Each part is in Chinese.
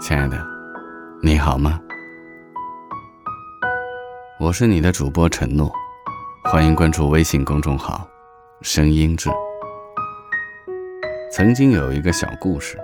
亲爱的，你好吗？我是你的主播陈诺，欢迎关注微信公众号“声音志”。曾经有一个小故事，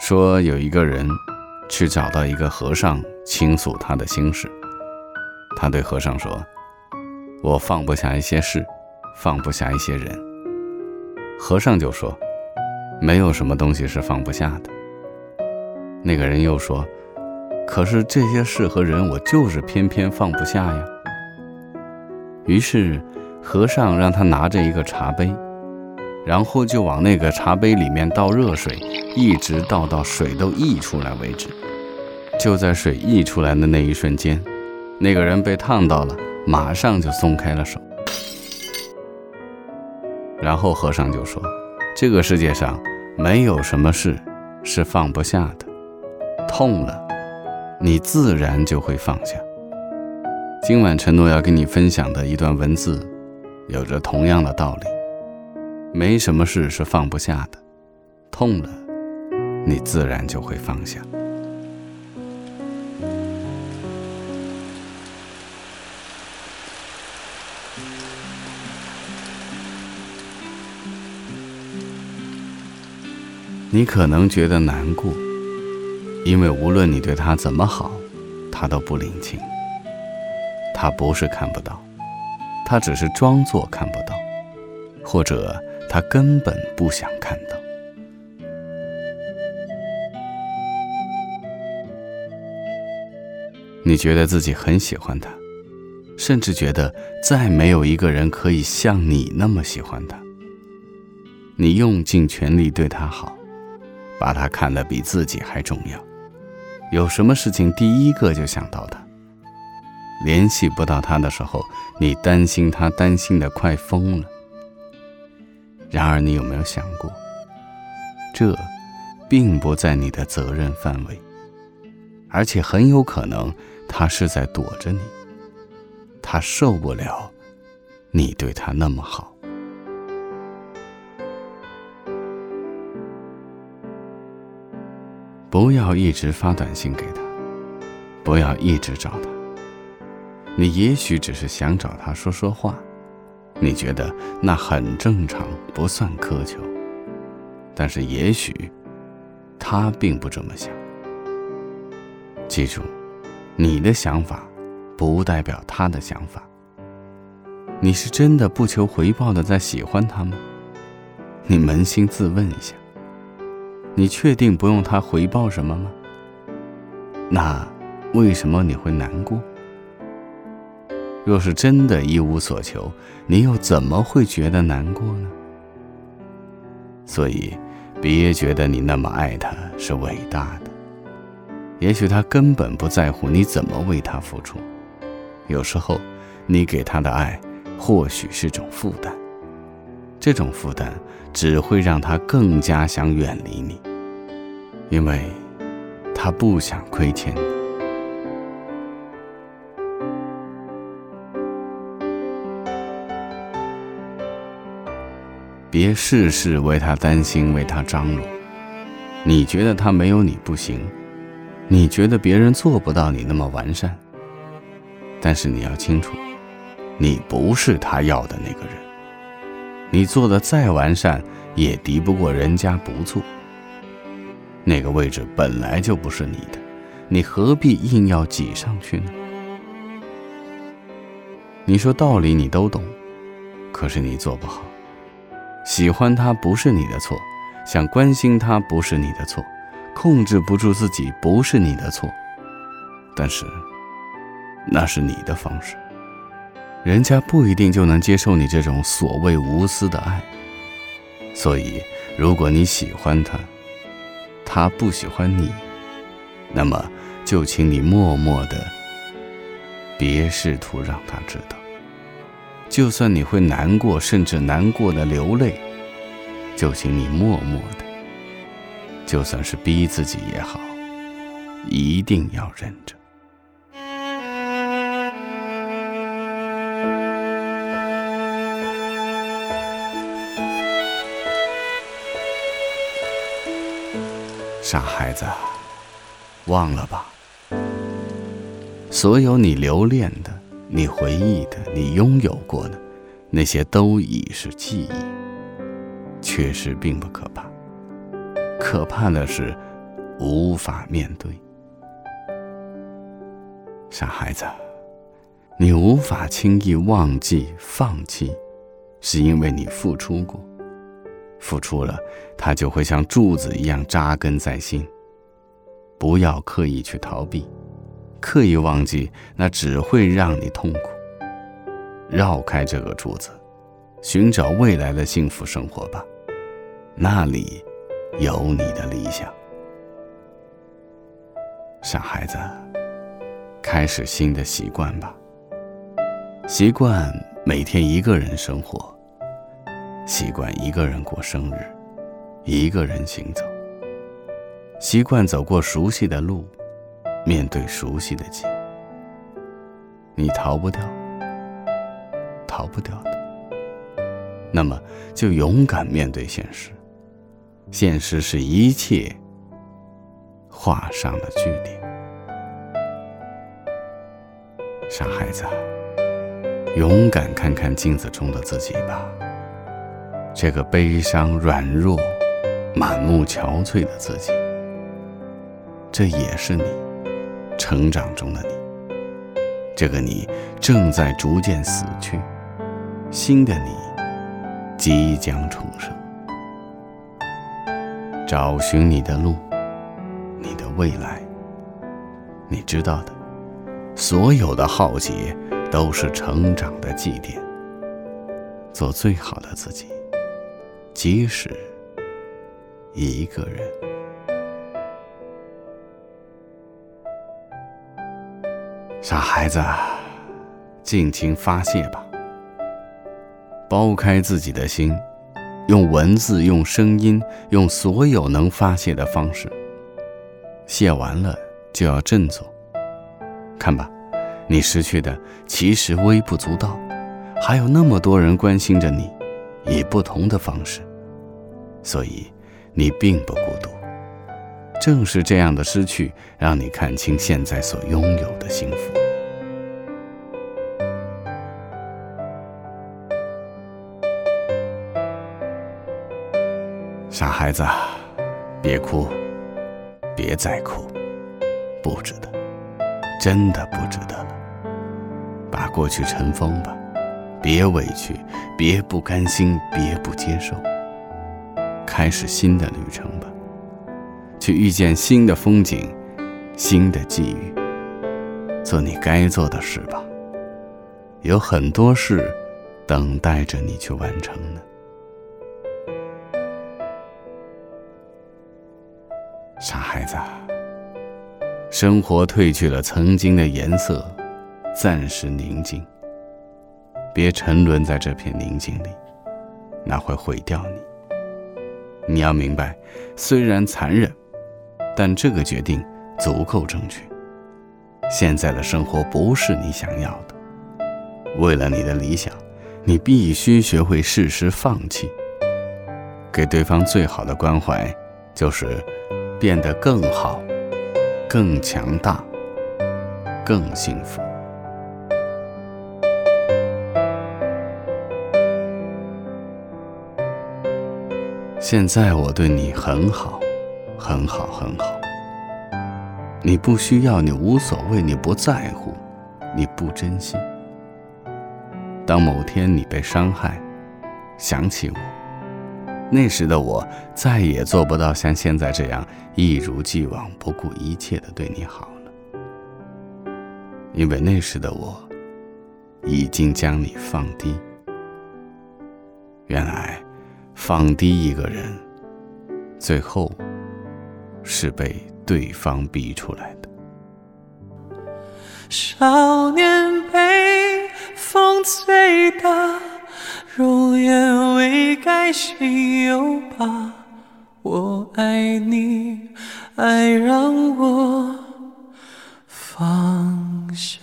说有一个人去找到一个和尚倾诉他的心事。他对和尚说：“我放不下一些事，放不下一些人。”和尚就说：“没有什么东西是放不下的。”那个人又说：“可是这些事和人，我就是偏偏放不下呀。”于是，和尚让他拿着一个茶杯。然后就往那个茶杯里面倒热水，一直倒到水都溢出来为止。就在水溢出来的那一瞬间，那个人被烫到了，马上就松开了手。然后和尚就说：“这个世界上没有什么事是放不下的，痛了，你自然就会放下。”今晚承诺要跟你分享的一段文字，有着同样的道理。没什么事是放不下的，痛了，你自然就会放下。你可能觉得难过，因为无论你对他怎么好，他都不领情。他不是看不到，他只是装作看不到，或者。他根本不想看到。你觉得自己很喜欢他，甚至觉得再没有一个人可以像你那么喜欢他。你用尽全力对他好，把他看得比自己还重要。有什么事情第一个就想到他。联系不到他的时候，你担心他，担心的快疯了。然而，你有没有想过，这并不在你的责任范围，而且很有可能他是在躲着你，他受不了你对他那么好。不要一直发短信给他，不要一直找他，你也许只是想找他说说话。你觉得那很正常，不算苛求，但是也许他并不这么想。记住，你的想法不代表他的想法。你是真的不求回报的在喜欢他吗？你扪心自问一下，你确定不用他回报什么吗？那为什么你会难过？若是真的一无所求，你又怎么会觉得难过呢？所以，别觉得你那么爱他是伟大的。也许他根本不在乎你怎么为他付出。有时候，你给他的爱，或许是种负担。这种负担只会让他更加想远离你，因为他不想亏欠你。别事事为他担心，为他张罗。你觉得他没有你不行，你觉得别人做不到你那么完善。但是你要清楚，你不是他要的那个人。你做的再完善，也敌不过人家不做。那个位置本来就不是你的，你何必硬要挤上去呢？你说道理你都懂，可是你做不好。喜欢他不是你的错，想关心他不是你的错，控制不住自己不是你的错，但是那是你的方式，人家不一定就能接受你这种所谓无私的爱，所以如果你喜欢他，他不喜欢你，那么就请你默默的，别试图让他知道。就算你会难过，甚至难过的流泪，就请你默默的，就算是逼自己也好，一定要忍着。傻孩子，忘了吧。所有你留恋的、你回忆的、你拥有过的，那些都已是记忆。确实并不可怕，可怕的是无法面对。傻孩子，你无法轻易忘记、放弃，是因为你付出过。付出了，它就会像柱子一样扎根在心。不要刻意去逃避，刻意忘记，那只会让你痛苦。绕开这个柱子，寻找未来的幸福生活吧，那里有你的理想。傻孩子，开始新的习惯吧。习惯每天一个人生活。习惯一个人过生日，一个人行走。习惯走过熟悉的路，面对熟悉的景。你逃不掉，逃不掉的。那么就勇敢面对现实。现实是一切画上了句点。傻孩子，勇敢看看镜子中的自己吧。这个悲伤、软弱、满目憔悴的自己，这也是你成长中的你。这个你正在逐渐死去，新的你即将重生。找寻你的路，你的未来。你知道的，所有的浩劫都是成长的祭奠。做最好的自己。即使一个人，傻孩子，尽情发泄吧，剥开自己的心，用文字、用声音、用所有能发泄的方式，泄完了就要振作。看吧，你失去的其实微不足道，还有那么多人关心着你。以不同的方式，所以你并不孤独。正是这样的失去，让你看清现在所拥有的幸福。傻孩子，别哭，别再哭，不值得，真的不值得了。把过去尘封吧。别委屈，别不甘心，别不接受。开始新的旅程吧，去遇见新的风景，新的际遇。做你该做的事吧，有很多事等待着你去完成呢。傻孩子，生活褪去了曾经的颜色，暂时宁静。别沉沦在这片宁静里，那会毁掉你。你要明白，虽然残忍，但这个决定足够正确。现在的生活不是你想要的，为了你的理想，你必须学会适时放弃。给对方最好的关怀，就是变得更好、更强大、更幸福。现在我对你很好，很好，很好。你不需要，你无所谓，你不在乎，你不珍惜。当某天你被伤害，想起我，那时的我再也做不到像现在这样一如既往、不顾一切的对你好了，因为那时的我已经将你放低。原来。放低一个人，最后是被对方逼出来的。少年被风吹大，容颜未改心又疤。我爱你，爱让我放下。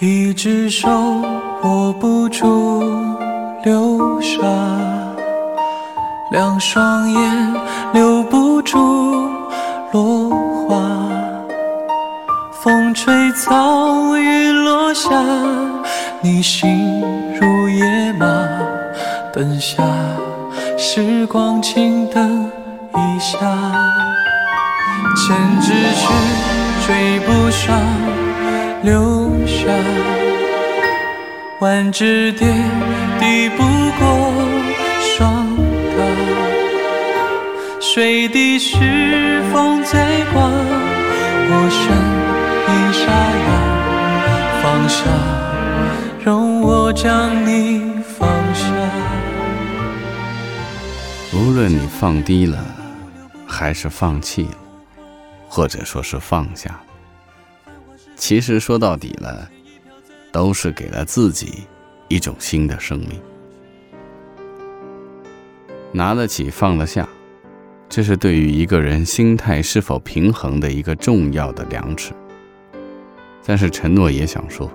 一只手握不住流沙，两双眼留不住落花。风吹草，雨落下，你心如野马，等下时光静等一下，千只雀追不上。留下，万只蝶抵不过霜打，水滴是风在刮，我声音沙哑，放下，容我将你放下。无论你放低了，还是放弃了，或者说是放下。其实说到底了，都是给了自己一种新的生命。拿得起，放得下，这是对于一个人心态是否平衡的一个重要的量尺。但是陈诺也想说，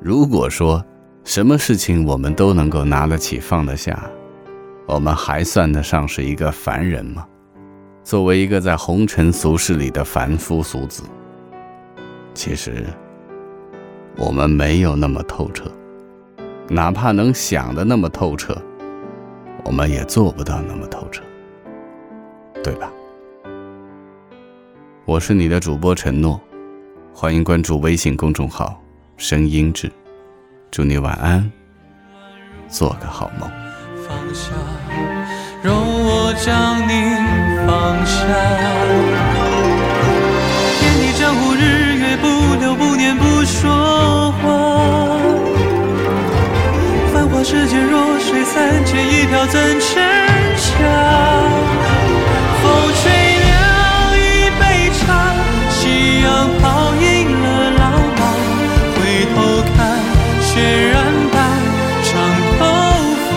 如果说什么事情我们都能够拿得起，放得下，我们还算得上是一个凡人吗？作为一个在红尘俗世里的凡夫俗子。其实，我们没有那么透彻，哪怕能想的那么透彻，我们也做不到那么透彻，对吧？我是你的主播陈诺，欢迎关注微信公众号“声音志”，祝你晚安，做个好梦。放下，容我将你放下。三千，一条怎沉下？风吹凉一杯茶，夕阳泡赢了老马，回头看，雪染白长头发。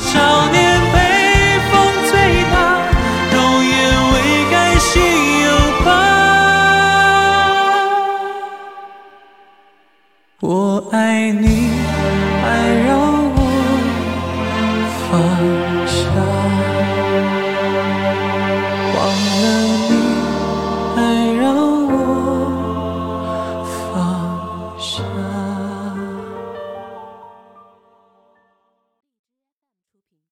少年被风吹大，容颜未改心有疤。我爱你，